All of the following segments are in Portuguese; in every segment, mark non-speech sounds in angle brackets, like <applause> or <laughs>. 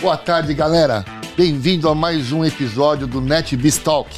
Boa tarde, galera. Bem-vindo a mais um episódio do NetBiz Talk.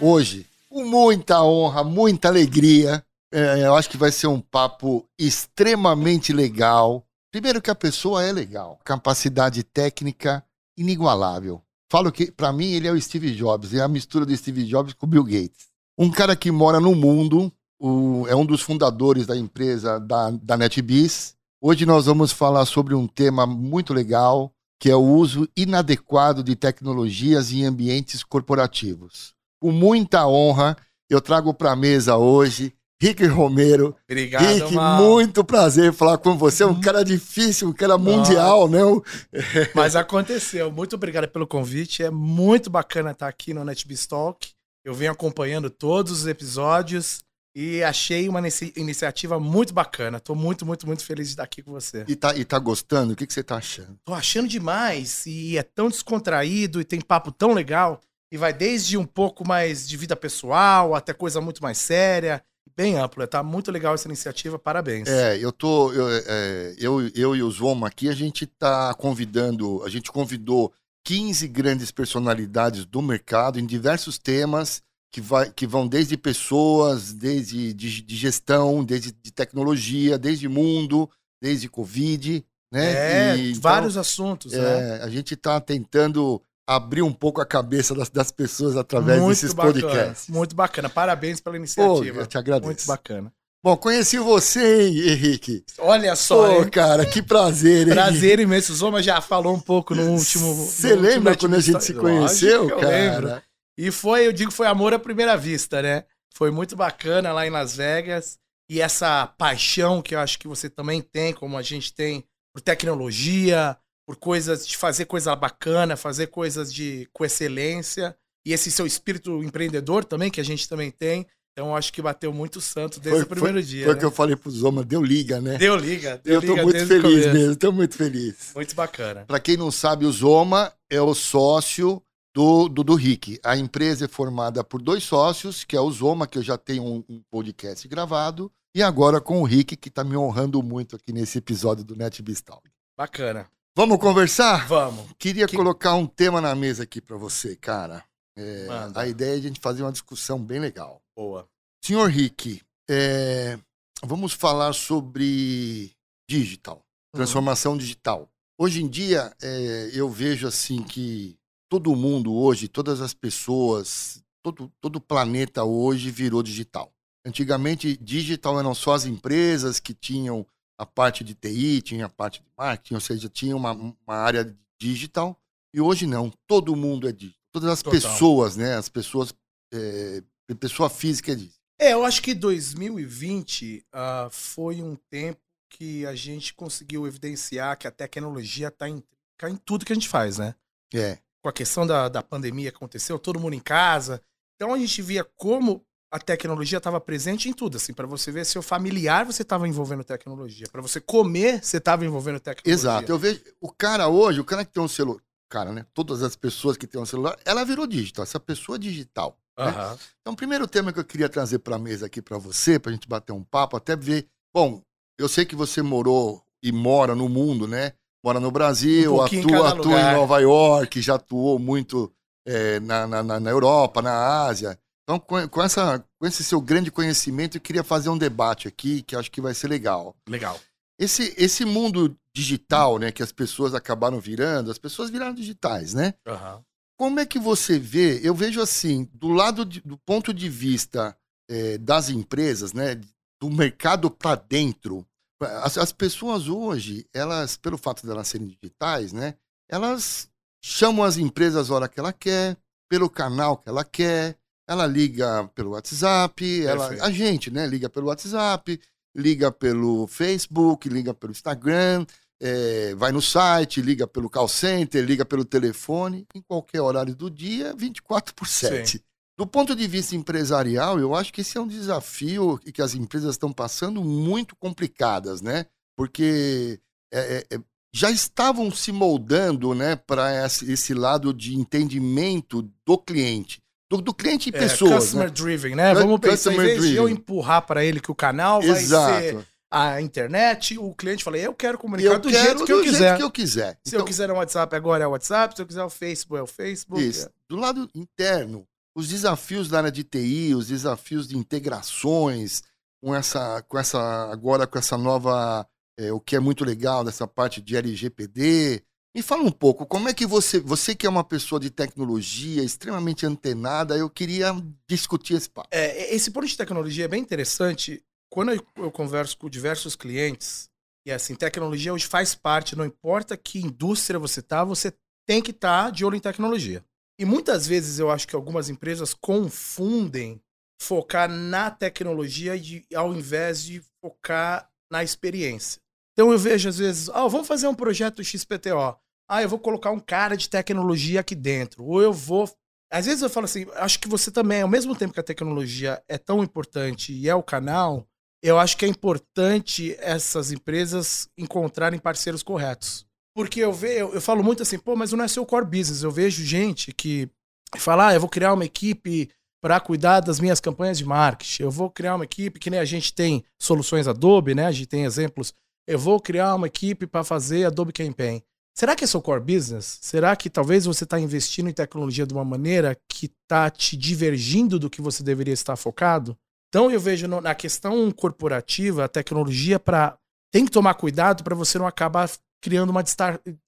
Hoje, com muita honra, muita alegria, é, eu acho que vai ser um papo extremamente legal. Primeiro que a pessoa é legal, capacidade técnica inigualável. Falo que, para mim, ele é o Steve Jobs, é a mistura do Steve Jobs com o Bill Gates. Um cara que mora no mundo, o, é um dos fundadores da empresa da, da NetBiz. Hoje nós vamos falar sobre um tema muito legal, que é o uso inadequado de tecnologias em ambientes corporativos. Com muita honra, eu trago para a mesa hoje Rick Romero. Obrigado, Rick, Mal. muito prazer falar com você. Um cara difícil, um cara mundial, né? <laughs> <laughs> Mas aconteceu. Muito obrigado pelo convite. É muito bacana estar aqui no NetBeast Talk. Eu venho acompanhando todos os episódios e achei uma iniciativa muito bacana. Estou muito, muito, muito feliz de estar aqui com você. E tá, e tá gostando? O que, que você tá achando? Tô achando demais. E é tão descontraído e tem papo tão legal. E vai desde um pouco mais de vida pessoal até coisa muito mais séria bem amplo. Tá muito legal essa iniciativa, parabéns. É, eu tô. Eu, é, eu, eu e o Zoma aqui, a gente tá convidando, a gente convidou 15 grandes personalidades do mercado em diversos temas que, vai, que vão desde pessoas, desde de, de gestão, desde de tecnologia, desde mundo, desde Covid. Né? É, e, então, vários assuntos. É, né? A gente está tentando abrir um pouco a cabeça das, das pessoas através muito desses bacana, podcasts. Muito bacana. Parabéns pela iniciativa. Pô, eu te agradeço. Muito bacana. Bom, conheci você, hein, Henrique? Olha só. Pô, hein? cara, que prazer, hein? Prazer imenso. O Zoma já falou um pouco no último. Você lembra quando a gente se conheceu, Lógico cara? Eu lembro. E foi, eu digo, foi amor à primeira vista, né? Foi muito bacana lá em Las Vegas. E essa paixão que eu acho que você também tem, como a gente tem por tecnologia, por coisas de fazer coisa bacana, fazer coisas de com excelência e esse seu espírito empreendedor também que a gente também tem. Então acho que bateu muito santo desde foi, o primeiro foi, dia. Foi o né? que eu falei pro Zoma, deu liga, né? Deu liga. Deu eu tô liga muito feliz mesmo, tô muito feliz. Muito bacana. Para quem não sabe, o Zoma é o sócio do, do, do Rick. A empresa é formada por dois sócios, que é o Zoma, que eu já tenho um, um podcast gravado, e agora com o Rick, que está me honrando muito aqui nesse episódio do NetBistal. Bacana. Vamos conversar? Vamos. Queria que... colocar um tema na mesa aqui para você, cara. É, a ideia é a gente fazer uma discussão bem legal. Boa. Senhor Rick, é, vamos falar sobre digital, uhum. transformação uhum. digital. Hoje em dia, é, eu vejo assim que todo mundo hoje, todas as pessoas, todo, todo o planeta hoje virou digital. Antigamente, digital eram só as empresas que tinham a parte de TI, tinha a parte de marketing, ou seja, tinha uma, uma área digital. E hoje não, todo mundo é digital. Todas as Total. pessoas, né? As pessoas, é, pessoa física é digital. É, eu acho que 2020 uh, ah, foi um tempo que a gente conseguiu evidenciar que a tecnologia está em, tá em tudo que a gente faz, né? É. Com a questão da, da pandemia que aconteceu, todo mundo em casa. Então a gente via como a tecnologia estava presente em tudo, assim, para você ver seu familiar, você estava envolvendo tecnologia, para você comer, você estava envolvendo tecnologia. Exato. Eu vejo o cara hoje, o cara que tem um celular, cara, né? Todas as pessoas que têm um celular, ela virou digital, essa pessoa é digital. Uhum. Né? Então, o primeiro tema que eu queria trazer para a mesa aqui para você, para a gente bater um papo, até ver, bom, eu sei que você morou e mora no mundo, né? Mora no Brasil, um atua, atua em Nova York, já atuou muito é, na, na, na Europa, na Ásia. Então, com, com, essa, com esse seu grande conhecimento, eu queria fazer um debate aqui que acho que vai ser legal. Legal. Esse, esse mundo digital, né, que as pessoas acabaram virando, as pessoas viraram digitais, né? Uhum. Como é que você vê? Eu vejo assim, do lado de, do ponto de vista é, das empresas, né, do mercado para dentro, as, as pessoas hoje, elas, pelo fato de elas serem digitais, né, elas chamam as empresas a hora que ela quer, pelo canal que ela quer, ela liga pelo WhatsApp, ela, a gente, né? Liga pelo WhatsApp, liga pelo Facebook, liga pelo Instagram, é, vai no site, liga pelo call center, liga pelo telefone, em qualquer horário do dia, 24 por 7. Sim. Do ponto de vista empresarial, eu acho que esse é um desafio que as empresas estão passando muito complicadas, né? Porque é, é, já estavam se moldando né, para esse, lado de entendimento do cliente do, do cliente e é, pessoas. Customer né? driven, né? Vamos pensar, em vez de eu empurrar para ele que o canal vai Exato. ser a internet, o cliente fala, eu quero comunicar Eu do quero jeito que eu do jeito quiser. que eu quiser. Se eu quiser no WhatsApp agora é o WhatsApp, se eu quiser o Facebook é o Facebook. Isso. Do lado interno, os desafios da área de TI, os desafios de integrações, com essa, com essa agora com essa nova, é, o que é muito legal dessa parte de LGPD. Me fala um pouco, como é que você, você que é uma pessoa de tecnologia, extremamente antenada, eu queria discutir esse papo. É, esse ponto de tecnologia é bem interessante. Quando eu, eu converso com diversos clientes, e assim, tecnologia hoje faz parte, não importa que indústria você tá, você tem que estar tá de olho em tecnologia. E muitas vezes eu acho que algumas empresas confundem focar na tecnologia de, ao invés de focar na experiência. Então eu vejo às vezes, ah, vamos fazer um projeto XPTO. Ah, eu vou colocar um cara de tecnologia aqui dentro. Ou eu vou. Às vezes eu falo assim, acho que você também, ao mesmo tempo que a tecnologia é tão importante e é o canal, eu acho que é importante essas empresas encontrarem parceiros corretos. Porque eu, vejo, eu, falo muito assim, pô, mas não é seu core business. Eu vejo gente que fala, ah, eu vou criar uma equipe para cuidar das minhas campanhas de marketing. Eu vou criar uma equipe que nem a gente tem soluções Adobe, né? A gente tem exemplos. Eu vou criar uma equipe para fazer Adobe Campaign. Será que é seu core business? Será que talvez você está investindo em tecnologia de uma maneira que está te divergindo do que você deveria estar focado? Então eu vejo na questão corporativa a tecnologia para tem que tomar cuidado para você não acabar criando uma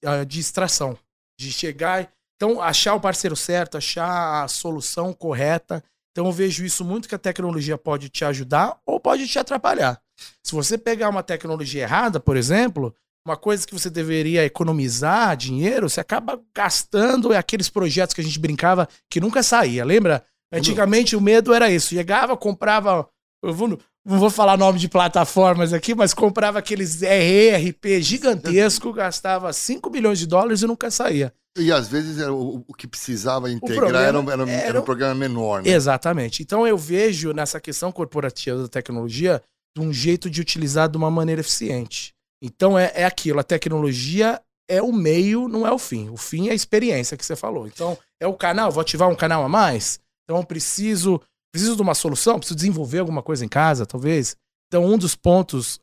ah, distração de chegar então, achar o parceiro certo, achar a solução correta. Então, eu vejo isso muito que a tecnologia pode te ajudar ou pode te atrapalhar. Se você pegar uma tecnologia errada, por exemplo, uma coisa que você deveria economizar dinheiro, você acaba gastando aqueles projetos que a gente brincava que nunca saía. Lembra? Antigamente o medo era isso. Chegava, comprava. Eu vou, não vou falar nome de plataformas aqui, mas comprava aqueles ERP gigantesco, <laughs> gastava 5 milhões de dólares e nunca saía. E às vezes era o, o que precisava integrar era, era, era, um programa menor. Né? Exatamente. Então eu vejo nessa questão corporativa da tecnologia de um jeito de utilizar de uma maneira eficiente. Então é, é aquilo, a tecnologia é o meio, não é o fim. O fim é a experiência que você falou. Então é o canal, vou ativar um canal a mais? Então preciso, preciso de uma solução, preciso desenvolver alguma coisa em casa, talvez. Então um dos pontos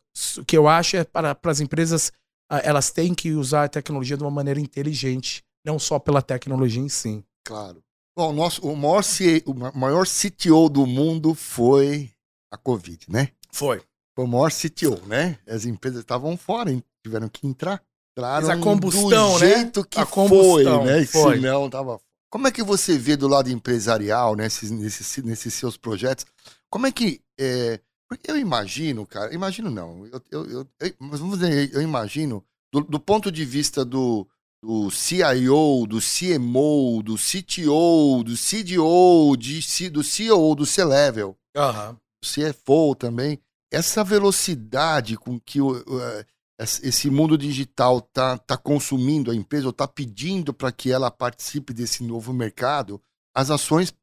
que eu acho é para, para as empresas, elas têm que usar a tecnologia de uma maneira inteligente não só pela tecnologia em si. Claro. Bom, nosso, o, maior, o maior CTO do mundo foi a Covid, né? Foi. Foi o maior CTO, né? As empresas estavam fora, tiveram que entrar. Entraram Mas a combustão, do né? jeito que a foi, né? Foi. Senão tava... Como é que você vê do lado empresarial, nesses, nesses, nesses seus projetos? Como é que. É... Porque eu imagino, cara, imagino não, eu, eu, eu, vamos dizer, eu imagino, do, do ponto de vista do, do CIO, do CMO, do CTO, do CDO, de, do CEO, do C-Level, uhum. do CFO também. Essa velocidade com que uh, esse mundo digital está tá consumindo a empresa, ou está pedindo para que ela participe desse novo mercado, as ações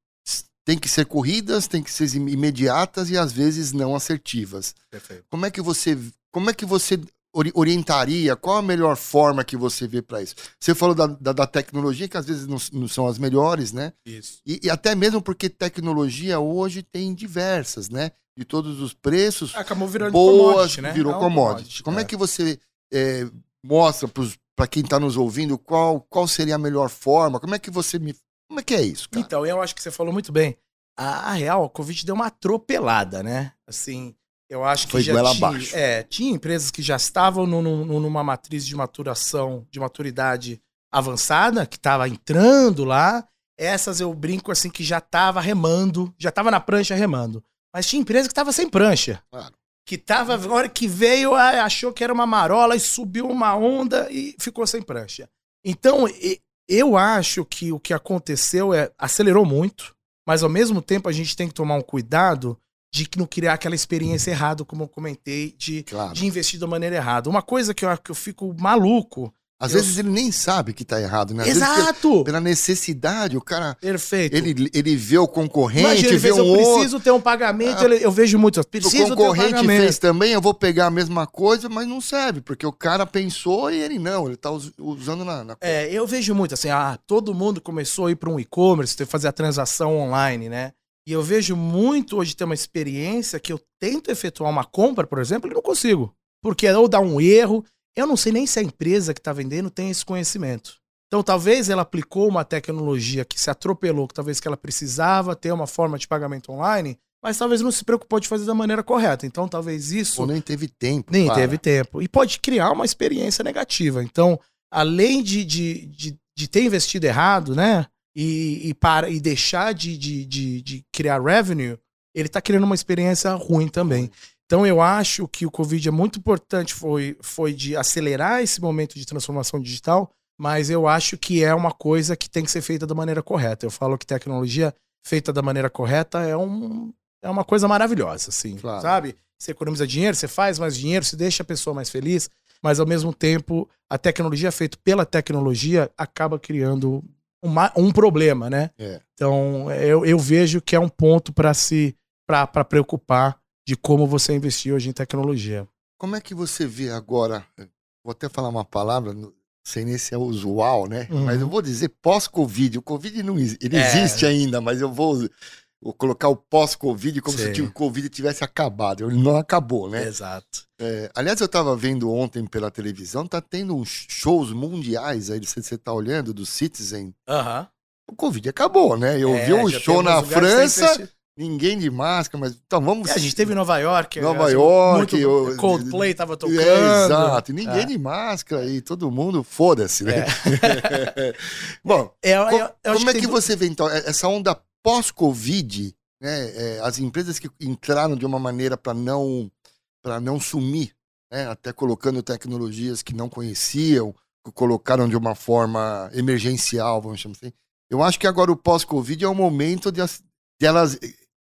têm que ser corridas, têm que ser imediatas e às vezes não assertivas. Perfeito. Como é que você, como é que você orientaria? Qual a melhor forma que você vê para isso? Você falou da, da, da, tecnologia, que às vezes não, não, são as melhores, né? Isso. E, e, até mesmo porque tecnologia hoje tem diversas, né? De todos os preços. Acabou virando boas, commodity, né? Virou é commodity. commodity. Como é, é que você é, mostra para quem está nos ouvindo qual, qual seria a melhor forma? Como é que você me. Como é que é isso, cara? Então, eu acho que você falou muito bem. A, a real, a Covid deu uma atropelada, né? Assim, eu acho que Foi já tinha, abaixo. É, tinha empresas que já estavam no, no, numa matriz de maturação, de maturidade avançada, que estava entrando lá. Essas eu brinco assim que já estava remando, já estava na prancha remando. Mas tinha empresa que estava sem prancha. Claro. Que tava, a hora que veio, achou que era uma marola e subiu uma onda e ficou sem prancha. Então, eu acho que o que aconteceu é acelerou muito, mas ao mesmo tempo a gente tem que tomar um cuidado de não criar aquela experiência errada, como eu comentei, de, claro. de investir da maneira errada. Uma coisa que eu, que eu fico maluco. Às eu... vezes ele nem sabe que tá errado, né? Às Exato! Pela, pela, necessidade, o cara. Perfeito. Ele, ele vê o concorrente, Imagina, ele vê um eu outro. preciso ter um pagamento, ah, eu vejo muito. Preciso o concorrente fez também, eu vou pegar a mesma coisa, mas não serve, porque o cara pensou e ele não, ele tá usando na. na... É, eu vejo muito assim, ah, todo mundo começou a ir para um e-commerce, fazer a transação online, né? E eu vejo muito hoje ter uma experiência que eu tento efetuar uma compra, por exemplo, e não consigo. Porque ou dá um erro. Eu não sei nem se a empresa que está vendendo tem esse conhecimento. Então, talvez ela aplicou uma tecnologia que se atropelou, que talvez que ela precisava ter uma forma de pagamento online, mas talvez não se preocupou de fazer da maneira correta. Então, talvez isso. Ou nem teve tempo. Nem para. teve tempo. E pode criar uma experiência negativa. Então, além de, de, de, de ter investido errado, né? E, e, para, e deixar de, de, de, de criar revenue, ele está criando uma experiência ruim também. Então eu acho que o Covid é muito importante, foi, foi de acelerar esse momento de transformação digital, mas eu acho que é uma coisa que tem que ser feita da maneira correta. Eu falo que tecnologia feita da maneira correta é, um, é uma coisa maravilhosa, assim, claro. sabe? Você economiza dinheiro, você faz mais dinheiro, você deixa a pessoa mais feliz, mas ao mesmo tempo a tecnologia feita pela tecnologia acaba criando uma, um problema, né? É. Então eu, eu vejo que é um ponto para se para preocupar de como você investir hoje em tecnologia. Como é que você vê agora? Vou até falar uma palavra, sem nem se é usual, né? Uhum. Mas eu vou dizer pós-Covid. O Covid não ele é. existe ainda, mas eu vou Vou colocar o pós-Covid como Sim. se o Covid tivesse acabado. Ele não acabou, né? Exato. É, aliás, eu estava vendo ontem pela televisão, tá tendo uns shows mundiais aí, você, você tá olhando, do Citizen. Aham. Uhum. O Covid acabou, né? Eu é, vi um show na França, ninguém de máscara, mas então vamos. É, a gente teve em Nova York. Nova York. Muito, eu, Coldplay tava é, tocando. É, exato, ninguém é. de máscara e todo mundo, foda-se, né? É. <laughs> Bom, eu, eu, eu como é que, você vê então essa onda pós-Covid, né, é, as empresas que entraram de uma maneira para não, não sumir, né, até colocando tecnologias que não conheciam, colocaram de uma forma emergencial, vamos chamar assim. Eu acho que agora o pós-Covid é o momento de, de elas,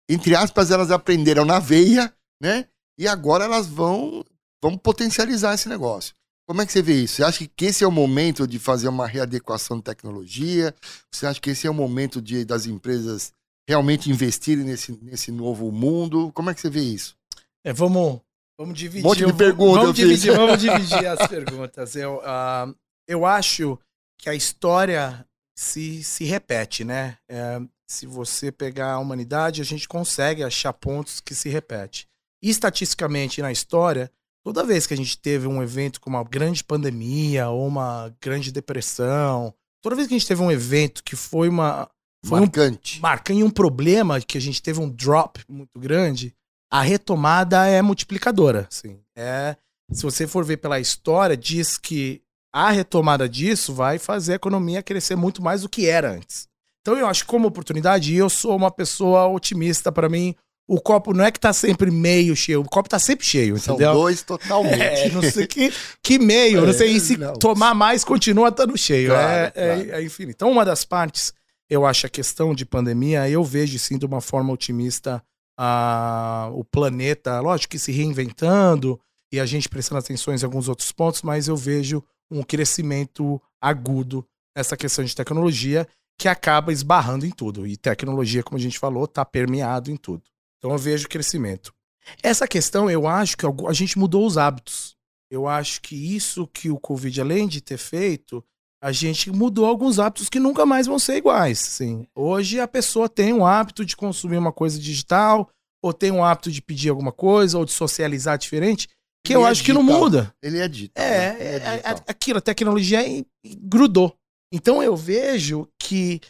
entre aspas, elas aprenderam na veia, né? E agora elas vão, vão potencializar esse negócio. Como é que você vê isso? Você acha que esse é o momento de fazer uma readequação de tecnologia? Você acha que esse é o momento de, das empresas realmente investirem nesse, nesse novo mundo? Como é que você vê isso? É, vamos, vamos dividir. Um monte de perguntas. Vamos, dividir, vamos <laughs> dividir as perguntas. Eu, uh, eu acho que a história se, se repete, né? É, se você pegar a humanidade, a gente consegue achar pontos que se repetem. estatisticamente, na história, toda vez que a gente teve um evento como uma grande pandemia ou uma grande depressão, toda vez que a gente teve um evento que foi uma. Foi marcante. Um, marcante um problema, que a gente teve um drop muito grande, a retomada é multiplicadora. Assim. É, se você for ver pela história, diz que a retomada disso vai fazer a economia crescer muito mais do que era antes. Então eu acho que como oportunidade, eu sou uma pessoa otimista para mim o copo não é que tá sempre meio cheio, o copo tá sempre cheio, São entendeu? dois totalmente. É, não sei que, que meio, é, não sei se não. tomar mais continua estando cheio. Claro, é, claro. É, é, enfim. Então, uma das partes, eu acho a questão de pandemia, eu vejo sim de uma forma otimista a, o planeta, lógico que se reinventando e a gente prestando atenção em alguns outros pontos, mas eu vejo um crescimento agudo nessa questão de tecnologia que acaba esbarrando em tudo. E tecnologia, como a gente falou, está permeado em tudo. Então eu vejo crescimento. Essa questão, eu acho que a gente mudou os hábitos. Eu acho que isso que o Covid, além de ter feito, a gente mudou alguns hábitos que nunca mais vão ser iguais. Sim. Hoje a pessoa tem um hábito de consumir uma coisa digital, ou tem um hábito de pedir alguma coisa, ou de socializar diferente, que Ele eu é acho digital. que não muda. Ele é dito. É, né? é, é, é aquilo, a tecnologia grudou. Então eu vejo que,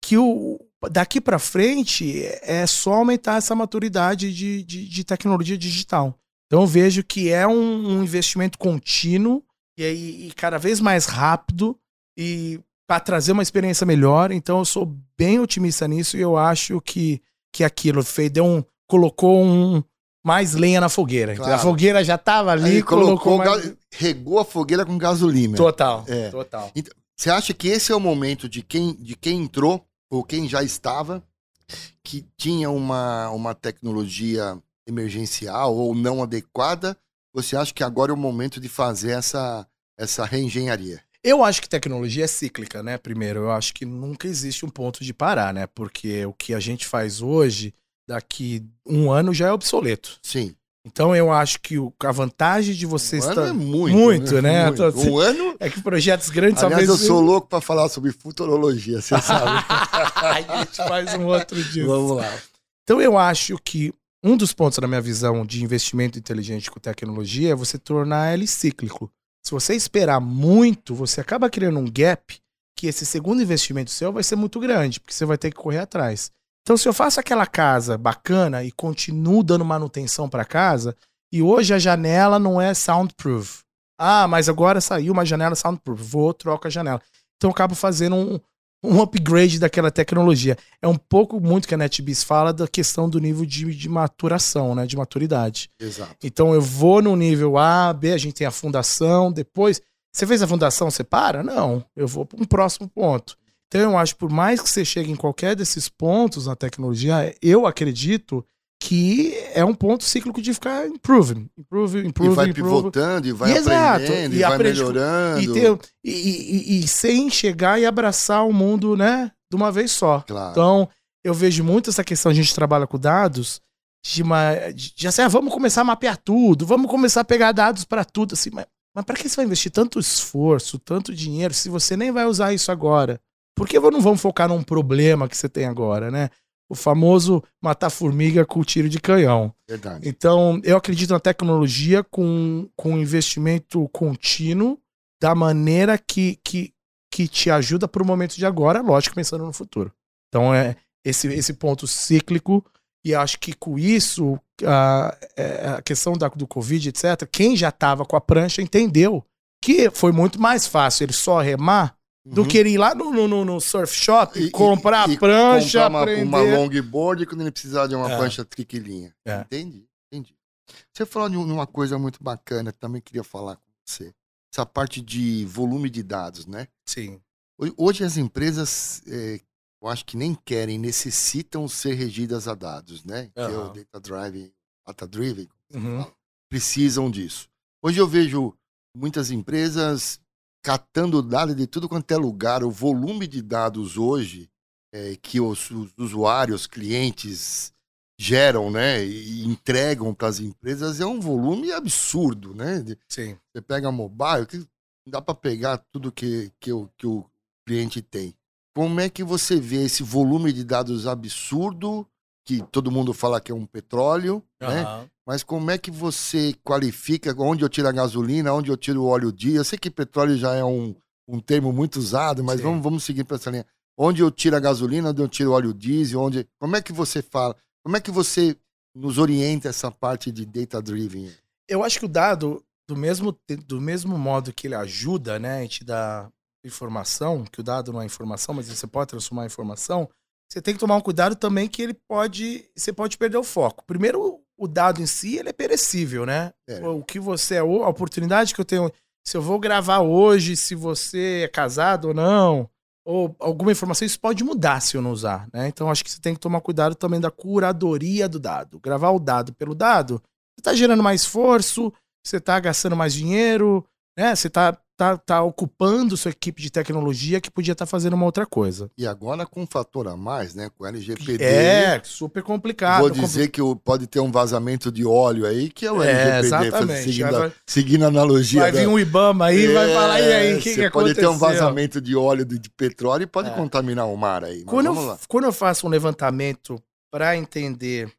que o, daqui para frente é só aumentar essa maturidade de, de, de tecnologia digital. Então eu vejo que é um, um investimento contínuo e, e, cada vez mais rápido e para trazer uma experiência melhor. Então eu sou bem otimista nisso e eu acho que, que aquilo fez, deu um, colocou um, mais lenha na fogueira. Claro. A fogueira já estava ali, Aí colocou, colocou mais... regou a fogueira com gasolina. Total, é. total. Então, você acha que esse é o momento de quem, de quem entrou ou quem já estava, que tinha uma, uma tecnologia emergencial ou não adequada, você acha que agora é o momento de fazer essa, essa reengenharia? Eu acho que tecnologia é cíclica, né? Primeiro, eu acho que nunca existe um ponto de parar, né? Porque o que a gente faz hoje, daqui um ano já é obsoleto. Sim. Então eu acho que a vantagem de você um estar. Ano é muito, muito né? né? Muito. Assim, um ano. É que projetos grandes Aliás, talvez. eu sou louco para falar sobre futurologia, você <laughs> sabe. a gente faz um outro dia. Vamos lá. Então eu acho que um dos pontos na minha visão de investimento inteligente com tecnologia é você tornar ele cíclico. Se você esperar muito, você acaba criando um gap que esse segundo investimento seu vai ser muito grande, porque você vai ter que correr atrás. Então, se eu faço aquela casa bacana e continuo dando manutenção para casa, e hoje a janela não é soundproof. Ah, mas agora saiu uma janela soundproof. Vou, troco a janela. Então, eu acabo fazendo um, um upgrade daquela tecnologia. É um pouco muito que a NetBeast fala da questão do nível de, de maturação, né? De maturidade. Exato. Então eu vou no nível A, B, a gente tem a fundação, depois. Você fez a fundação, você para? Não. Eu vou para um próximo ponto. Então eu acho, por mais que você chegue em qualquer desses pontos na tecnologia, eu acredito que é um ponto cíclico de ficar improving, improving, improving, E vai improving. pivotando, e vai E aprendendo, e, e vai aprende- melhorando. E, ter- e- e- sem chegar e abraçar o mundo, né, de uma vez só. Claro. Então, eu vejo muito essa questão, a gente trabalha com dados, de, uma, de assim, ah, vamos começar a mapear tudo, vamos começar a pegar dados para tudo, assim, mas, mas para que você vai investir tanto esforço, tanto dinheiro, se você nem vai usar isso agora? Por que não vamos focar num problema que você tem agora, né? O famoso matar formiga com tiro de canhão. Verdade. Então, eu acredito na tecnologia com, com investimento contínuo da maneira que, que, que te ajuda para o momento de agora, lógico, pensando no futuro. Então, é esse, esse ponto cíclico, e acho que com isso, a, é, a questão da, do Covid, etc., quem já estava com a prancha entendeu que foi muito mais fácil ele só remar do Uhum. que ele ir lá no, no, no- surf shop, E- comprar e a prancha, comprar uma, aprender. uma longboard quando ele precisar de uma É. prancha triquilinha. É. Entendi, entendi. Você falou de um- uma coisa muito bacana, que também queria falar com você. Essa parte de volume de dados, né? Sim. Ho- Hoje as empresas, é, eu acho que nem querem, necessitam ser regidas a dados, né? Que é o data driven, data driven, Uhum. precisam disso. Hoje eu vejo muitas empresas catando dados de tudo quanto é lugar. O volume de dados hoje é, que os, os usuários, clientes geram, né, e entregam para as empresas é um volume absurdo, né? Sim. Você pega mobile, que não dá para pegar tudo que, que, o, que o cliente tem. Como é que você vê esse volume de dados absurdo, que todo mundo fala que é um petróleo, né? Aham. Mas como é que você qualifica onde eu tiro a gasolina, onde eu tiro o óleo diesel? Eu sei que petróleo já é um, um termo muito usado, mas Sim. vamos, vamos seguir para essa linha. Onde eu tiro a gasolina, onde eu tiro o óleo diesel, onde. Como é que você fala? Como é que você nos orienta essa parte de data driven? eu acho que o dado, do mesmo, do mesmo modo que ele ajuda, né, e te dá informação, que o dado não é informação, mas você pode transformar em informação, você tem que tomar um cuidado também que ele pode, você pode perder o foco. Primeiro, o dado em si, ele é perecível, né? É. O que você é, a oportunidade que eu tenho, se eu vou gravar hoje, se você é casado ou não, ou alguma informação, isso pode mudar se eu não usar, né? Então acho que você tem que tomar cuidado também da curadoria do dado. Gravar o dado pelo dado, você tá gerando mais esforço, você tá gastando mais dinheiro, né? Você tá, tá, tá ocupando sua equipe de tecnologia que podia estar fazendo uma outra coisa. E agora com um fator a mais, né? Com o LGPD. É, super complicado. Vou dizer que pode ter um vazamento de óleo aí, que é o É, LGPD, exatamente. seguindo, Vai- a, seguindo a analogia. Vai da- vir um Ibama aí e vai É, falar, e aí, o que, que pode aconteceu? ter um vazamento de óleo de, de petróleo e pode É. contaminar o mar aí. Quando vamos eu, quando eu faço um levantamento para entender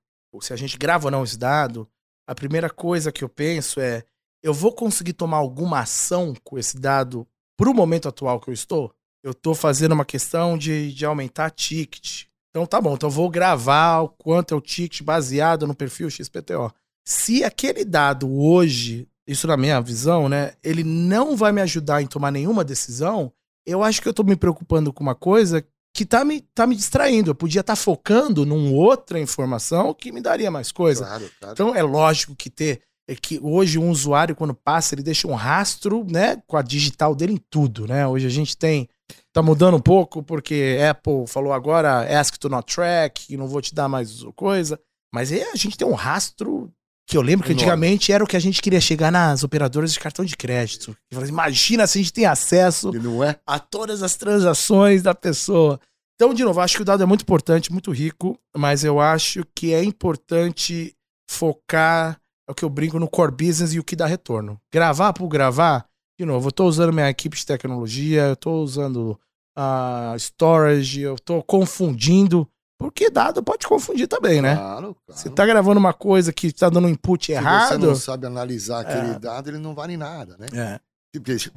se a gente grava ou não esse dado, a primeira coisa que eu penso é: eu vou conseguir tomar alguma ação com esse dado para o momento atual que eu estou? Eu estou fazendo uma questão de, de aumentar ticket. Então tá bom, então eu vou gravar o quanto é o ticket baseado no perfil XPTO. Se aquele dado hoje, isso na minha visão, né, ele não vai me ajudar em tomar nenhuma decisão, eu acho que eu tô me preocupando com uma coisa que tá me, tá me distraindo. Eu podia estar focando numa outra informação que me daria mais coisa. Claro, claro. Então é lógico que ter é que hoje um usuário quando passa ele deixa um rastro, né, com a digital dele em tudo, né? Hoje a gente tem tá mudando um pouco porque Apple falou agora ask to not track, não vou te dar mais coisa, mas é, a gente tem um rastro que eu lembro que antigamente era o que a gente queria chegar nas operadoras de cartão de crédito. Imagina se a gente tem acesso não é? a todas as transações da pessoa. Então, de novo, acho que o dado é muito importante, muito rico, mas eu acho que é importante focar, é o que eu brinco, no core business e o que dá retorno. Gravar por gravar, de novo, eu estou usando minha equipe de tecnologia, eu estou usando a storage, eu estou confundindo Porque dado pode confundir também, né? Claro, claro. Você tá gravando uma coisa que tá dando um input Se você errado. não sabe analisar aquele É. dado, ele não vale nada, né? É.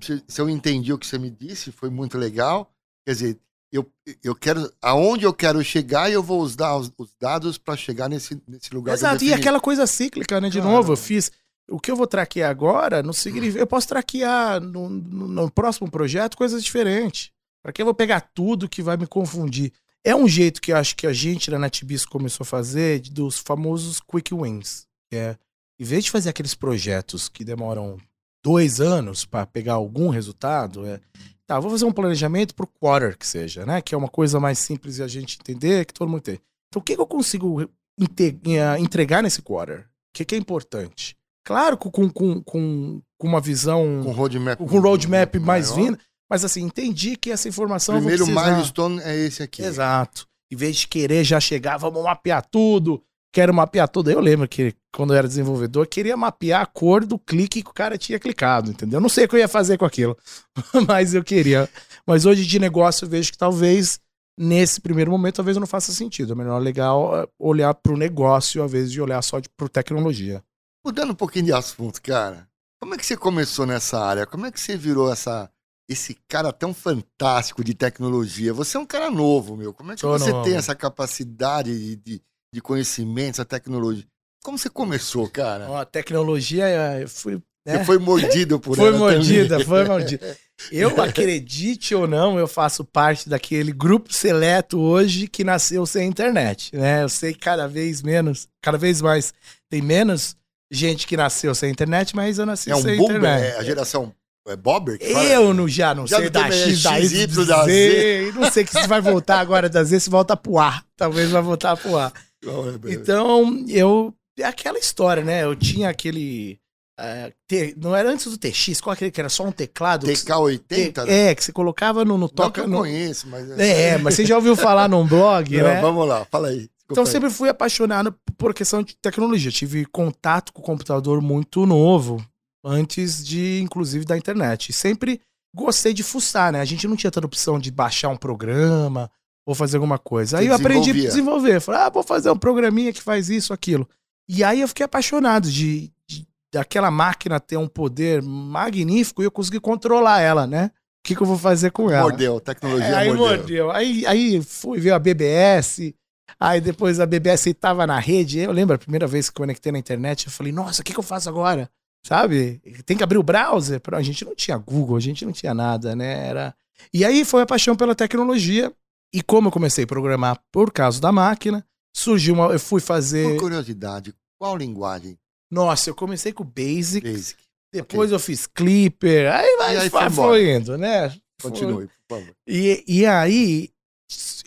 Se, se eu entendi o que você me disse, foi muito legal. Quer dizer, eu, eu quero. Aonde eu quero chegar, eu vou usar os, os dados para chegar nesse, nesse lugar. Exato, e aquela coisa cíclica, né? De novo, eu fiz. O que eu vou traquear agora não significa. Eu posso traquear no, no- no próximo projeto coisas diferentes. Para que eu vou pegar tudo que vai me confundir? É um jeito que eu acho que a gente na NetBeast começou a fazer dos famosos quick wins. Que é, em vez de fazer aqueles projetos que demoram dois anos para pegar algum resultado, é. Tá, vou fazer um planejamento pro quarter que seja, né? Que é uma coisa mais simples de a gente entender, que todo mundo tem. Então, o que, que eu consigo eh, entregar nesse quarter? O que, que é importante? Claro, com, com, com, com uma visão, Com roadmap. com roadmap mais maior. vindo, mas assim, entendi que essa informação. Primeiro milestone é esse aqui. Exato. Em vez de querer já chegar, vamos mapear tudo, quero mapear tudo. Eu lembro que quando eu era desenvolvedor, eu queria mapear a cor do clique que o cara tinha clicado, entendeu? Eu não sei o que eu ia fazer com aquilo, <laughs> mas eu queria. Mas hoje de negócio eu vejo que talvez nesse primeiro momento talvez não faça sentido. É melhor legal é, olhar para o negócio ao invés de olhar só para tecnologia. Mudando um pouquinho de assunto, cara. Como é que você começou nessa área? Como é que você virou essa, esse cara tão fantástico de tecnologia? Você é um cara novo, meu. Como é que Sou você novo. tem essa capacidade de, de, de conhecimento, essa tecnologia? Como você começou, cara? Ó, a tecnologia, é, eu fui. né? Você foi mordido por Foi ela mordida, também. foi mordida. Eu <laughs> acredite ou não, eu faço parte daquele grupo seleto hoje que nasceu sem internet, né? Eu sei que cada vez menos, cada vez mais tem menos gente que nasceu sem internet, mas eu nasci É um sem boom, internet. é a geração é Bobber? Eu não, já não Já sei não da X, da Y, da da Z. Não sei que se vai voltar agora da Z, se volta pro A. Talvez vai voltar pro A. Então, eu. É aquela história, né? Eu tinha aquele. eh, T- não era antes do TX, qual aquele que era só um teclado? que você- TK80? né? É, que você colocava no, no Não toca. eu no- conheço, mas... É, mas você já ouviu falar num blog, Não, né? Vamos lá, fala aí. Então aí. sempre fui apaixonado por questão de tecnologia. Tive contato com o computador muito novo, antes de, inclusive, da internet. Sempre gostei de fuçar, né? A gente não tinha tanta opção de baixar um programa ou fazer alguma coisa. Aí eu aprendi a desenvolver. Falei, ah, vou fazer um programinha que faz isso, aquilo. E aí eu fiquei apaixonado de, de- daquela máquina ter um poder magnífico e eu consegui controlar ela, né? O que, que eu vou fazer com ela? Mordeu, tecnologia É, aí mordeu. mordeu. Aí, aí fui ver a BBS. Aí depois a BBS tava na rede. Eu lembro a primeira vez que conectei na internet, eu falei, nossa, o que, que eu faço agora? Sabe? Tem que abrir o browser. A gente não tinha Google, a gente não tinha nada, né? Era... E aí foi a paixão pela tecnologia. E como eu comecei a programar por causa da máquina, surgiu uma. Eu fui Por fazer. curiosidade, qual linguagem Nossa, eu comecei com o Basic, basic? depois eu fiz Clipper, aí vai, aí foi, foi indo, né? Continue, por favor. E, e aí,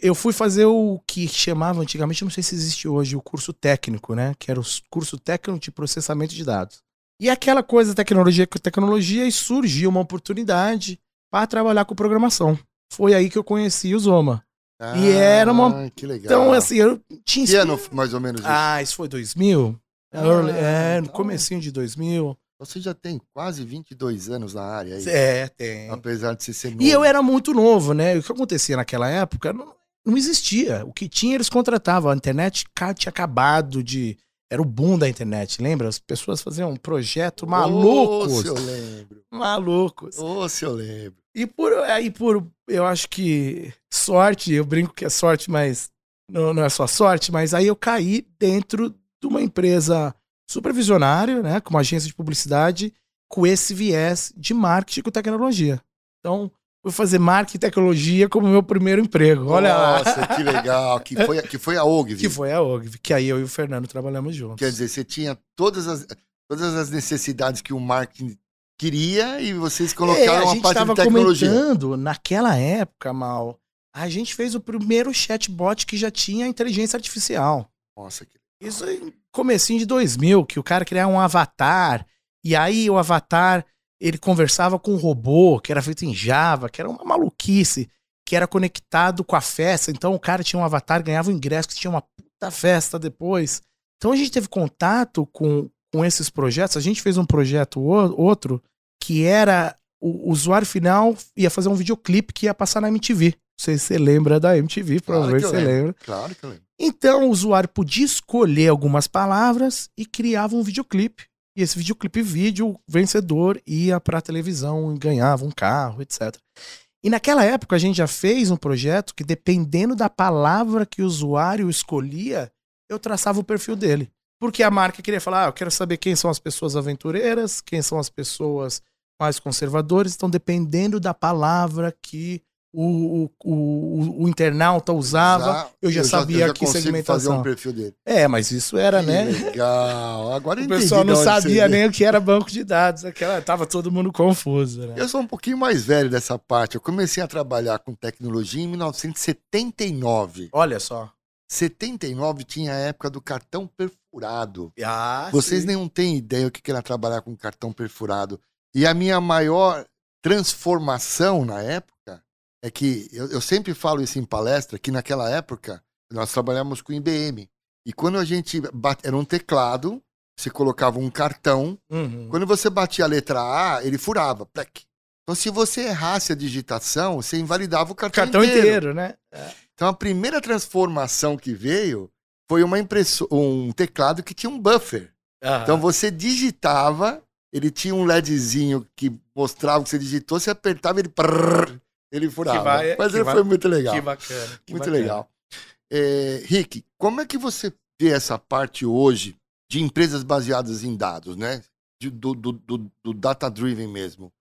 eu fui fazer o que chamava antigamente, não sei se existe hoje, o curso técnico, né? Que era o curso técnico de processamento de dados. E aquela coisa, tecnologia com tecnologia, e surgiu uma oportunidade para trabalhar com programação. Foi aí que eu conheci o Zoma. E era uma- Ah, Que legal. Então, assim, eu tinha... Que ano, mais ou menos, isso? Ah, isso foi 2000? Ah, Early- é, no então- comecinho de 2000. Você já tem quase 22 anos na área aí. É, tem. Apesar de você ser novo. E eu era muito novo, né? O que acontecia naquela época não, não existia. O que tinha, eles contratavam. A internet tinha acabado de. Era o boom da internet, lembra? As pessoas faziam um projeto malucos. se eu lembro. Malucos. Ô, se eu lembro. E por aí, por. Eu acho que sorte, eu brinco que é sorte, mas não, não é só sorte, mas aí eu caí dentro de uma empresa supervisionária, né? Com uma agência de publicidade, com esse viés de marketing com tecnologia. Então, vou fazer marketing e tecnologia como meu primeiro emprego. Olha lá. Nossa, que legal. Que foi, que foi a OGV. <laughs> Que foi a OGV, que aí eu e o Fernando trabalhamos juntos. Quer dizer, você tinha todas as, todas as necessidades que o marketing queria e vocês É, colocaram a uma parte de tecnologia. comentando, naquela época, Mal, a gente fez o primeiro chatbot que já tinha inteligência artificial. Nossa, que Isso em comecinho de 2000, que o cara criava um avatar, e aí o avatar, ele conversava com um robô, que era feito em Java, que era uma maluquice, que era conectado com a festa, então o cara tinha um avatar, ganhava um ingresso, que tinha uma puta festa depois. Então a gente teve contato com, com esses projetos, a gente fez um projeto outro, que era o usuário final ia fazer um videoclipe que ia passar na MTV. sei se você lembra da MTV, provavelmente Claro você lembro. lembra. Claro que eu lembro. Então o usuário podia escolher algumas palavras e criava um videoclipe. E esse videoclipe vídeo, o vencedor ia para a televisão e ganhava um carro, etc. E naquela época a gente já fez um projeto que, dependendo da palavra que o usuário escolhia, eu traçava o perfil dele. Porque a marca queria falar, ah, eu quero saber quem são as pessoas aventureiras, quem são as pessoas mais conservadoras. Então, dependendo da palavra que o, o, o, o internauta usava, eu já sabia que consigo fazer segmentação. um perfil dele. É, mas isso era, Que né? Legal. Agora eu O pessoal não sabia nem o que era banco de dados. Aquela, tava todo mundo confuso, né? Eu sou um pouquinho mais velho dessa parte. Eu comecei a trabalhar com tecnologia em 1979. Olha só. 79 tinha a época do cartão perfurado. Ah, Vocês sim. nem têm ideia o que que era trabalhar com cartão perfurado. E a minha maior transformação na época é que eu, eu sempre falo isso em palestra que naquela época nós trabalhávamos com IBM e quando a gente bate, era um teclado, você colocava um cartão, Uhum. quando você batia a letra A, ele furava, plec. Então se você errasse a digitação, você invalidava o cartão, Cartão inteiro. inteiro, né? Então a primeira transformação que veio foi uma impresso- um teclado que tinha um buffer. Aham. Então você digitava, ele tinha um LEDzinho que mostrava que você digitou, você apertava ele prrr, ele furava. vai- Mas que ele vai- foi muito legal. Que bacana. que muito bacana. legal. É, Rick, como é que você vê essa parte hoje de empresas baseadas em dados, né? De- do, do, do, do data-driven mesmo.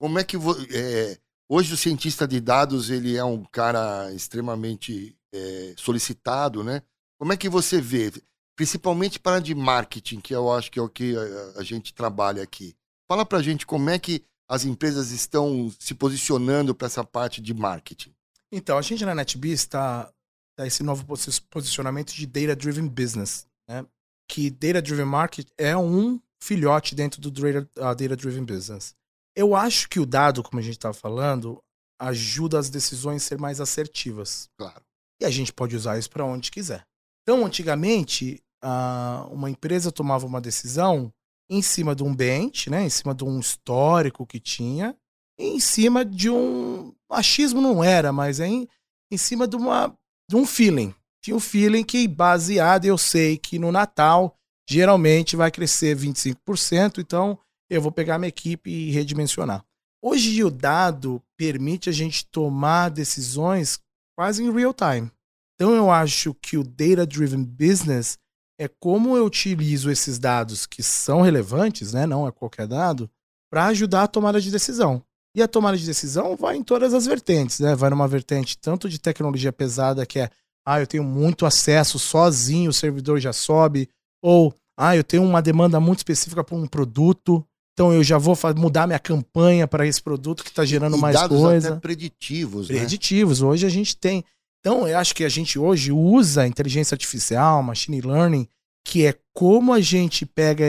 Como é que é, hoje o cientista de dados ele é um cara extremamente é, solicitado, né? Como é que você vê, principalmente para a de marketing, que eu acho que é o que a, a gente trabalha aqui. Fala pra gente como é que as empresas estão se posicionando para essa parte de marketing. Então, a gente na NetBees está tá esse novo posi- posicionamento de Data Driven Business, né? Que Data Driven Market é um filhote dentro do Data, uh, data Driven Business. Eu acho que o dado, como a gente estava falando, ajuda as decisões a ser mais assertivas. Claro. E a gente pode usar isso para onde quiser. Então, antigamente, ah, uma empresa tomava uma decisão em cima de um bench, né, em cima de um histórico que tinha, e em cima de um achismo não era, mas em, em cima de, uma, de um feeling. Tinha um feeling que baseado, eu sei que no Natal geralmente vai crescer 25%, então eu vou pegar minha equipe e redimensionar. Hoje o dado permite a gente tomar decisões quase em real time. Então eu acho que o data driven business é como eu utilizo esses dados que são relevantes, né, não é qualquer dado, para ajudar a tomada de decisão. E a tomada de decisão vai em todas as vertentes, né? Vai numa vertente tanto de tecnologia pesada que é, ah, eu tenho muito acesso sozinho, o servidor já sobe, ou ah, eu tenho uma demanda muito específica para um produto, então eu já vou mudar minha campanha para esse produto que está gerando e mais dados coisa até preditivos, né? preditivos. Hoje a gente tem. Então, eu acho que a gente hoje usa inteligência artificial, machine learning, que é como a gente pega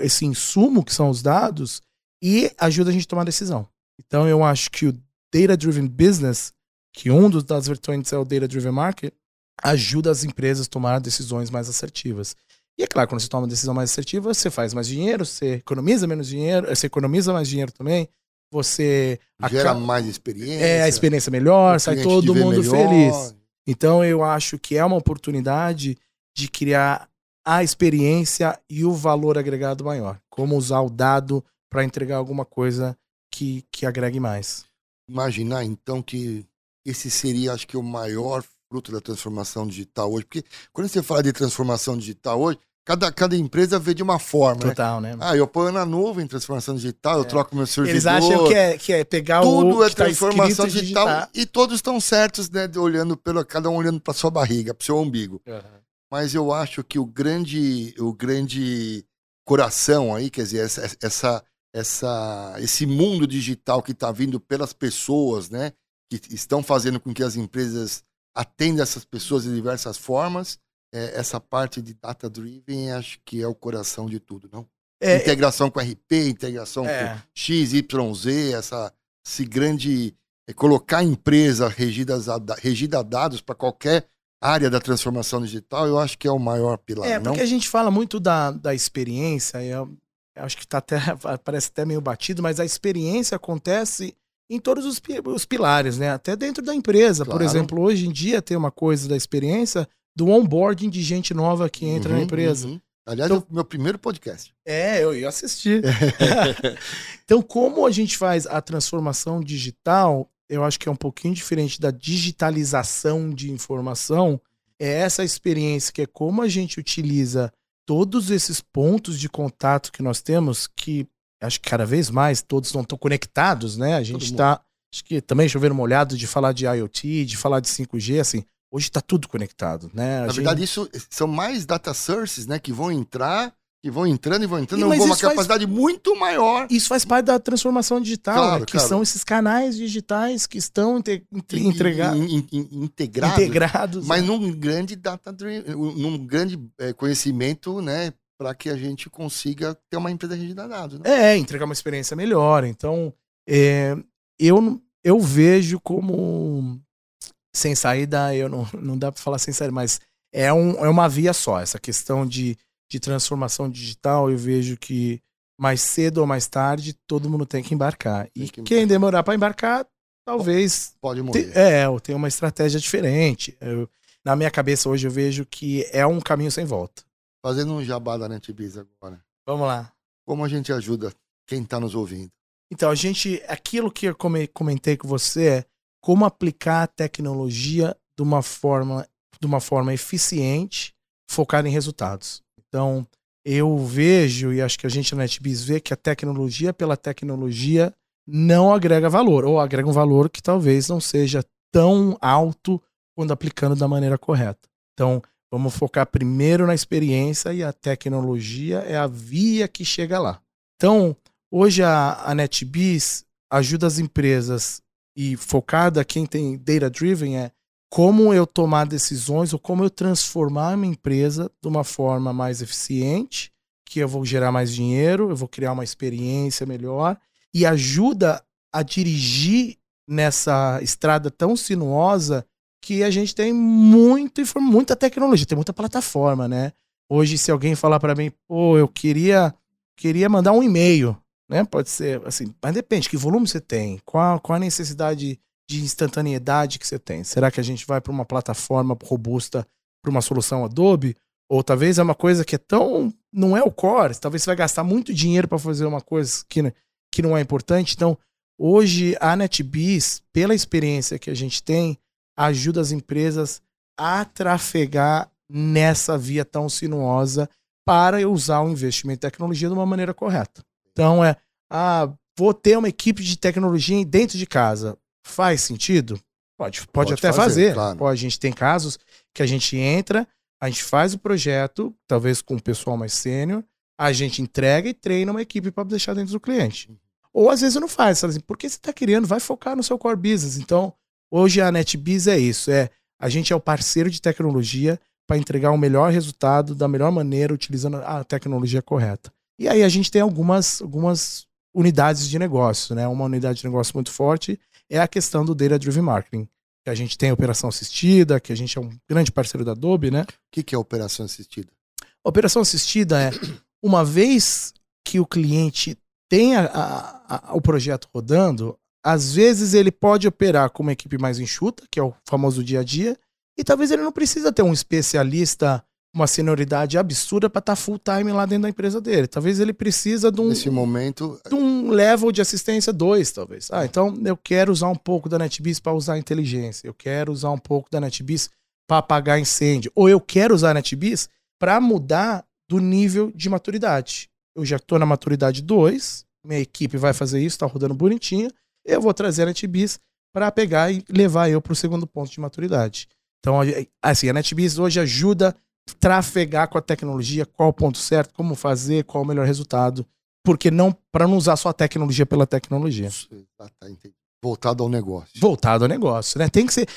esse insumo, que são os dados, e ajuda a gente a tomar decisão. Então, eu acho que o Data Driven Business, que um dos das vertentes é o Data Driven Market, ajuda as empresas a tomar decisões mais assertivas. E é claro, quando você toma uma decisão mais assertiva, você faz mais dinheiro, você economiza menos dinheiro, você economiza mais dinheiro também, você Gera acaba- mais experiência. é a experiência melhor, sai todo mundo melhor. feliz. Então eu acho que é uma oportunidade de criar a experiência e o valor agregado maior. Como usar o dado para entregar alguma coisa que, que agregue mais. Imaginar, então, que esse seria, acho que, o maior fruto da transformação digital hoje. Porque quando você fala de transformação digital hoje, cada, cada empresa vê de uma forma, né? Total, né? Ah, eu ponho na nuvem transformação digital, eu É. troco meu servidor. Eles acham que é, que é pegar Tudo o é que tá transformação e digital digitar. e todos estão certos, né? Olhando pelo, cada um olhando para sua barriga, para seu umbigo. Mas eu acho que o grande, o grande coração aí, quer dizer, essa, essa, essa, esse mundo digital que está vindo pelas pessoas, né? Que estão fazendo com que as empresas atendam essas pessoas de diversas formas. É, essa parte de data driven, acho que é o coração de tudo, não? É, integração com RP, integração com é, X, Y, Z, essa, esse grande. é, colocar a empresa regidas a, da- regida a dados para qualquer área da transformação digital, eu acho que é o maior pilar, é, não? porque a gente fala muito da, da experiência, eu, eu acho que tá até, <laughs> parece até meio batido, mas a experiência acontece em todos os, os pilares, né? Até dentro da empresa. Claro. Por exemplo, hoje em dia tem uma coisa da experiência do onboarding de gente nova que entra uhum, na empresa. Uhum. Aliás, então, é o meu primeiro podcast. É, eu ia assistir. <laughs> então, como a gente faz a transformação digital, eu acho que é um pouquinho diferente da digitalização de informação. É essa experiência que é como a gente utiliza todos esses pontos de contato que nós temos, que acho que cada vez mais todos não estão conectados, né? A gente está. Acho que também chover molhado de falar de IoT, de falar de 5G, assim. Hoje está tudo conectado, né? A Na gente... verdade, isso são mais data sources, né, que vão entrar que vão entrando e vão entrando, e, uma capacidade faz... muito maior. Isso faz parte da transformação digital, claro, né? que claro. são esses canais digitais que estão inte... entregados, integrados, integrados, mas é. num grande data num grande é, conhecimento, né, para que a gente consiga ter uma empresa de dados. Né? É, entregar uma experiência melhor. Então, é, eu eu vejo como sem saída, eu não, não dá para falar sem saída, mas é, um, é uma via só. Essa questão de, de transformação digital, eu vejo que mais cedo ou mais tarde todo mundo tem que embarcar. Tem e que quem demorar para embarcar, talvez. Pode morrer. Te, é, ou tenha uma estratégia diferente. Eu, na minha cabeça hoje eu vejo que é um caminho sem volta. Fazendo um jabá da NetBiz agora. Vamos lá. Como a gente ajuda quem está nos ouvindo? Então, a gente. Aquilo que eu comentei com você é como aplicar a tecnologia de uma forma, de uma forma eficiente, focada em resultados. Então, eu vejo, e acho que a gente na NetBiz vê, que a tecnologia pela tecnologia não agrega valor, ou agrega um valor que talvez não seja tão alto quando aplicando da maneira correta. Então, vamos focar primeiro na experiência e a tecnologia é a via que chega lá. Então, hoje a, a NetBiz ajuda as empresas e focada quem tem data driven é como eu tomar decisões ou como eu transformar a minha empresa de uma forma mais eficiente, que eu vou gerar mais dinheiro, eu vou criar uma experiência melhor e ajuda a dirigir nessa estrada tão sinuosa que a gente tem muito, muita tecnologia, tem muita plataforma, né? Hoje, se alguém falar para mim, pô, eu queria, queria mandar um e-mail, né? Pode ser assim, mas depende, que volume você tem, qual, qual a necessidade de instantaneidade que você tem. Será que a gente vai para uma plataforma robusta, para uma solução Adobe? Ou talvez é uma coisa que é tão. não é o core, talvez você vai gastar muito dinheiro para fazer uma coisa que, que não é importante. Então, hoje a NetBees, pela experiência que a gente tem, ajuda as empresas a trafegar nessa via tão sinuosa para usar o investimento em tecnologia de uma maneira correta. Então é, ah, vou ter uma equipe de tecnologia dentro de casa. Faz sentido? Pode, pode, pode até fazer. fazer. Claro. Pode, a gente tem casos que a gente entra, a gente faz o projeto, talvez com o pessoal mais sênior, a gente entrega e treina uma equipe para deixar dentro do cliente. Ou às vezes não faz, assim, por que você está querendo? Vai focar no seu core business. Então, hoje a NetBiz é isso, é a gente é o parceiro de tecnologia para entregar o melhor resultado da melhor maneira, utilizando a tecnologia correta. E aí a gente tem algumas, algumas unidades de negócio, né? Uma unidade de negócio muito forte é a questão do Data Driven Marketing. Que a gente tem a operação assistida, que a gente é um grande parceiro da Adobe, né? O que, que é operação assistida? A operação assistida é uma vez que o cliente tem a, a, a, o projeto rodando, às vezes ele pode operar com uma equipe mais enxuta, que é o famoso dia a dia, e talvez ele não precisa ter um especialista uma senioridade absurda para estar tá full time lá dentro da empresa dele. Talvez ele precisa de um nesse momento de um level de assistência 2, talvez. Ah, então eu quero usar um pouco da NetBeast para usar inteligência. Eu quero usar um pouco da NetBeast para apagar incêndio, ou eu quero usar a NetBeast para mudar do nível de maturidade. Eu já estou na maturidade 2, minha equipe vai fazer isso, está rodando bonitinho. Eu vou trazer a NetBeast para pegar e levar eu para o segundo ponto de maturidade. Então, assim, a NetBeast hoje ajuda trafegar com a tecnologia, qual o ponto certo, como fazer, qual o melhor resultado. Porque não, para não usar só a tecnologia pela tecnologia. Tá, voltado ao negócio. Voltado ao negócio, né? Tem que ser.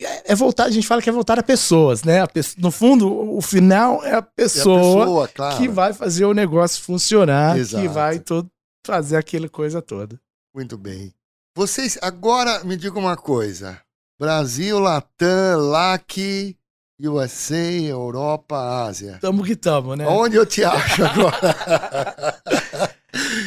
É, é voltar, a gente fala que é voltar a pessoas, né? A no fundo, o final é a pessoa, é a pessoa claro. que vai fazer o negócio funcionar, Exato. que vai todo, fazer aquela coisa toda. Muito bem. Vocês, agora me diga uma coisa. Brasil, Latam, LAC, USA, Europa, Ásia. Tamo que tamo, né? Onde eu te acho agora? <laughs>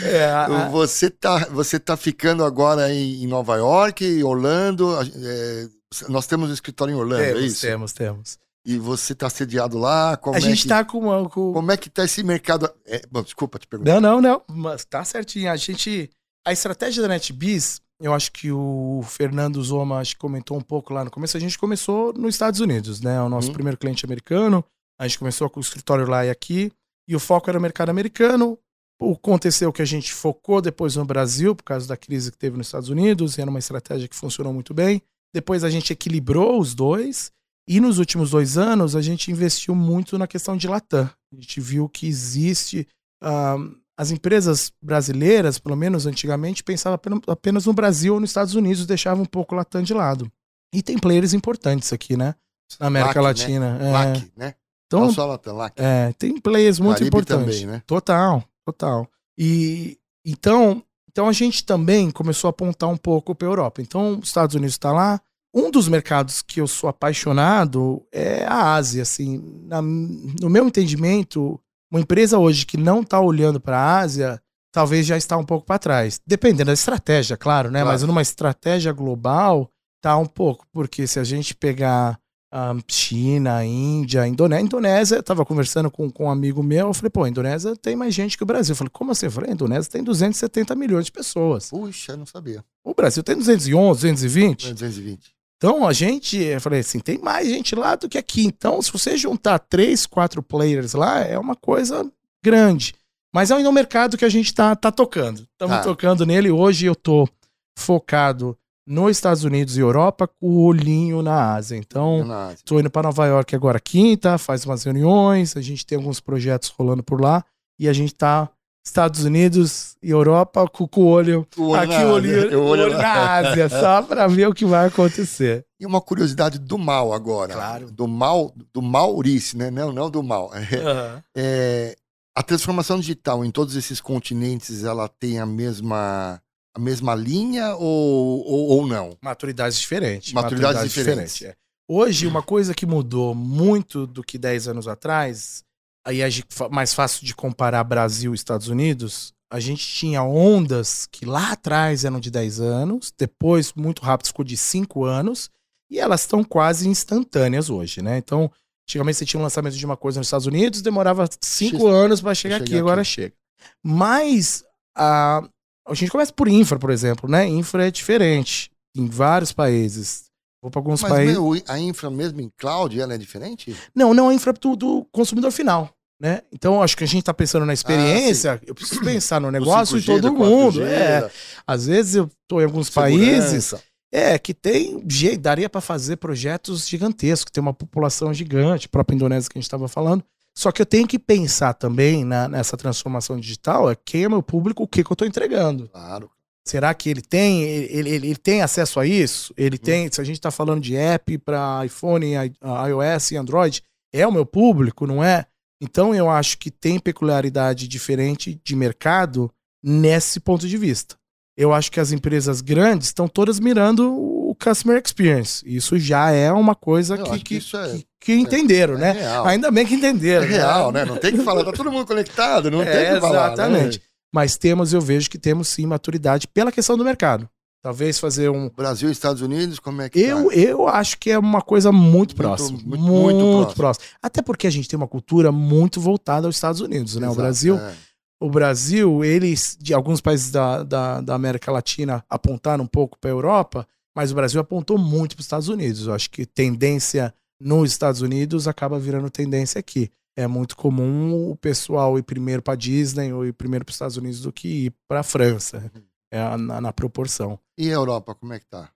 É, a... você, tá, você tá ficando agora em, Nova York, Orlando. É, nós temos um escritório em Orlando, temos, é isso? Temos, temos. E você está sediado lá? A é gente está com, com, Como é que está esse mercado? É, bom, desculpa te perguntar. Não, não, não. Mas tá certinho. A gente. A estratégia da NetBiz, eu acho que o Fernando Zoma acho que comentou um pouco lá no começo. A gente começou nos Estados Unidos, né? O nosso hum. primeiro cliente americano. A gente começou com o escritório lá e aqui. E o foco era o mercado americano. Aconteceu que a gente focou depois no Brasil, por causa da crise que teve nos Estados Unidos, e era uma estratégia que funcionou muito bem. Depois a gente equilibrou os dois, e nos últimos dois anos a gente investiu muito na questão de Latam. A gente viu que existe. Uh, as empresas brasileiras, pelo menos antigamente, pensavam apenas no Brasil ou nos Estados Unidos, deixavam um pouco o Latam de lado. E tem players importantes aqui, né? Na América LAC, né? Latina. Né? É. LAC, né? Então, Não só Latam, LAC. É, tem players muito Caribe importantes. Também, né? Total. Total. E então, então a gente também começou a apontar um pouco para a Europa. Então, os Estados Unidos está lá. Um dos mercados que eu sou apaixonado é a Ásia. Assim, na, no meu entendimento, uma empresa hoje que não está olhando para a Ásia talvez já está um pouco para trás. Dependendo da estratégia, claro, né? Claro. Mas numa estratégia global, tá um pouco. Porque se a gente pegar um, China, Índia, Indonésia. Indonésia, eu tava conversando com, com um amigo meu, eu falei, pô, a Indonésia tem mais gente que o Brasil. Eu falei, como assim? Eu falei, a Indonésia tem 270 milhões de pessoas. Puxa, não sabia. O Brasil tem 211, 220. 220. Então a gente, eu falei assim, tem mais gente lá do que aqui. Então, se você juntar três, quatro players lá, é uma coisa grande. Mas é um mercado que a gente tá, tá tocando. Estamos tá. tocando nele. Hoje eu tô focado nos Estados Unidos e Europa com o olhinho na Ásia. Então, estou indo para Nova York agora quinta, faz umas reuniões, a gente tem alguns projetos rolando por lá e a gente está Estados Unidos e Europa com, com o olho o olho aqui o olho, o olho, na <laughs> Ásia, só para ver o que vai acontecer. E uma curiosidade do mal agora, claro. do mal, do Maurice, né? Não, não do mal. <laughs> Uhum. É, a transformação digital em todos esses continentes, ela tem a mesma a mesma linha ou, ou, ou não? Maturidades diferentes. Maturidades, Maturidades diferentes. diferentes é. Hoje, uma coisa que mudou muito do que 10 anos atrás, aí é mais fácil de comparar Brasil e Estados Unidos, a gente tinha ondas que lá atrás eram de 10 anos, depois, muito rápido, ficou de 5 anos, e elas estão quase instantâneas hoje, né? Então, antigamente você tinha um lançamento de uma coisa nos Estados Unidos, demorava 5 anos para chegar, chegar aqui, aqui, agora chega. Mas a, a gente começa por infra, por exemplo, né? Infra é diferente em vários países. Vou para alguns Mas países. Meu, a infra mesmo em cloud, ela é diferente? Não, não a infra do, do consumidor final. Né? Então, acho que a gente está pensando na experiência, ah, eu preciso pensar no negócio de todo mundo. É. Às vezes eu estou em alguns Segurança. países é, que tem jeito, daria para fazer projetos gigantescos, tem uma população gigante, própria Indonésia que a gente estava falando. Só que eu tenho que pensar também na, nessa transformação digital, é quem é meu público, o que, que eu estou entregando. Claro. Será que ele tem, ele, ele, ele tem acesso a isso? Ele hum. tem, se a gente está falando de app para iPhone, iOS e Android, é o meu público, não é? Então eu acho que tem peculiaridade diferente de mercado nesse ponto de vista. Eu acho que as empresas grandes estão todas mirando o customer experience. Isso já é uma coisa que, que, que, é, que, que, entenderam, é, né? Real. Ainda bem que entenderam. É real, né? né? Não tem que falar, tá todo mundo conectado, não <laughs> é, tem que falar. Né? Exatamente. Né? Mas temos, eu vejo que temos sim maturidade pela questão do mercado. Talvez fazer um. Brasil e Estados Unidos, como é que eu, tá? eu acho que é uma coisa muito, muito próxima. Muito, muito, muito próxima. próxima. Até porque a gente tem uma cultura muito voltada aos Estados Unidos, né? Exato, o Brasil. É. O Brasil, eles, de alguns países da, da, da América Latina, apontaram um pouco para a Europa, mas o Brasil apontou muito para os Estados Unidos. Eu acho que tendência nos Estados Unidos acaba virando tendência aqui. É muito comum o pessoal ir primeiro para Disney ou ir primeiro para os Estados Unidos do que ir para a França. É na, na, proporção. E a Europa, como é que tá?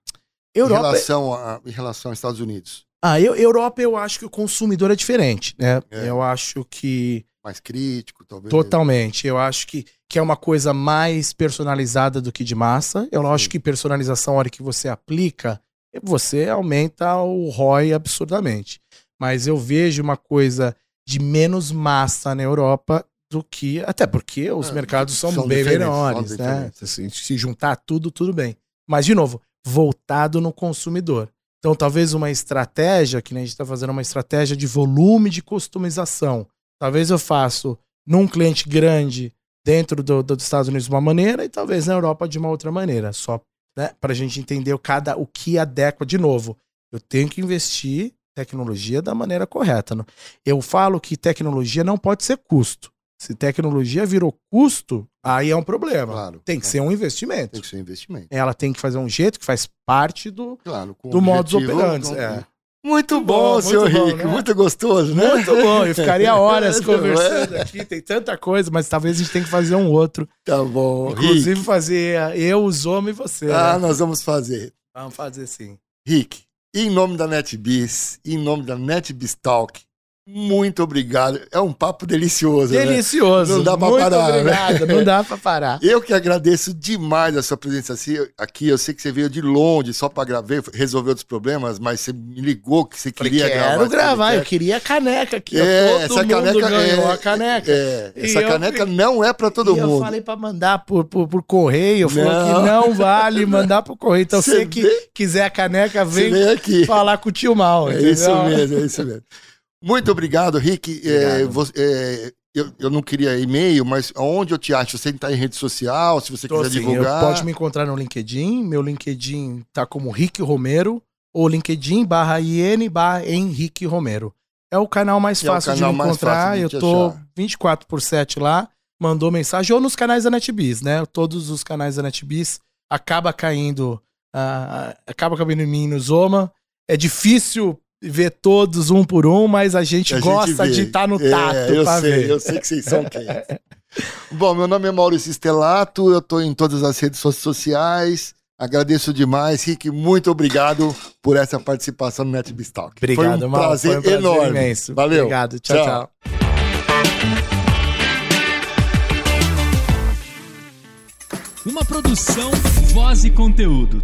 Europa... Em relação, a, em relação aos Estados Unidos. Ah, eu, Europa eu acho que o consumidor é diferente, né? É. Eu acho que mais crítico, talvez. Totalmente. Eu acho que, que é uma coisa mais personalizada do que de massa. Eu Sim. acho que personalização, a hora que você aplica, você aumenta o ROI absurdamente. Mas eu vejo uma coisa de menos massa na Europa do que. Até porque os é, mercados são, são bem menores, né? Assim, se juntar tudo, tudo bem. Mas, de novo, voltado no consumidor. Então, talvez uma estratégia, que a gente está fazendo uma estratégia de volume de customização Talvez eu faço num cliente grande dentro do, do- dos Estados Unidos de uma maneira e talvez na Europa de uma outra maneira. Só né, para a gente entender o, cada, o que adequa. De novo, eu tenho que investir tecnologia da maneira correta. não- Eu falo que tecnologia não pode ser custo. Se tecnologia virou custo, aí é um problema. Claro. Tem que claro. ser um investimento. Tem que ser um investimento. Ela tem que fazer um jeito que faz parte do, Claro. do modus operandi. com- É. Muito Muito bom, bom, muito senhor bom, Rico. né? Muito gostoso, né? Muito bom, eu ficaria <laughs> horas Muito bom. conversando aqui, tem tanta coisa, mas talvez a gente tenha que fazer um outro. Tá bom. Rick. Inclusive fazer eu, os homens e você. Ah, né? nós vamos fazer. Vamos fazer sim. Rick, em nome da NetBiz, em nome da NetBiz Talk, muito obrigado. É um papo delicioso, né? Delicioso. Não dá pra Muito parar, né? obrigado, não dá pra parar. Eu que agradeço demais a sua presença assim- aqui. Eu sei que você veio de longe só para gravar, resolver outros problemas, mas você me ligou que você Falei, queria gravar. quero gravar, eu queria a caneca aqui. É, essa mundo caneca é, a caneca. É, essa eu caneca não é para todo e eu mundo. falei pra mandar por, por, por correio, falou que não vale <laughs> mandar por correio. Então, Você você que quiser a caneca, vem vem aqui. falar com o tio Mal. É entendeu? isso mesmo, é isso mesmo. Muito obrigado, Rick. É, Obrigado. você- é, eu, eu não queria e-mail, mas onde eu te acho? Você está em rede social, se você Tô quiser assim, divulgar. pode me encontrar no LinkedIn. Meu LinkedIn tá como Rick Romero. Ou LinkedIn barra IN barra Henrique Romero. É o canal mais É fácil canal de me encontrar. de eu tô achar. 24 por 7 lá. Mandou mensagem. Ou nos canais da NetBiz, né? Todos os canais da NetBiz. Acaba caindo. ah, acaba caindo em mim no Zoma. É difícil ver todos um por um, mas a gente A gente gosta vê. de estar no É, tato eu pra sei, ver. eu sei que vocês são quem. <laughs> Bom, meu nome é Maurício Estelato, eu estou em todas as redes so- sociais. Agradeço demais, Rick. Muito obrigado por essa participação no NetBiz Talk. Obrigado, Foi um Mal. prazer, Foi um prazer enorme. imenso. Valeu. Obrigado. tchau. Tchau. tchau. Uma produção, voz e conteúdo.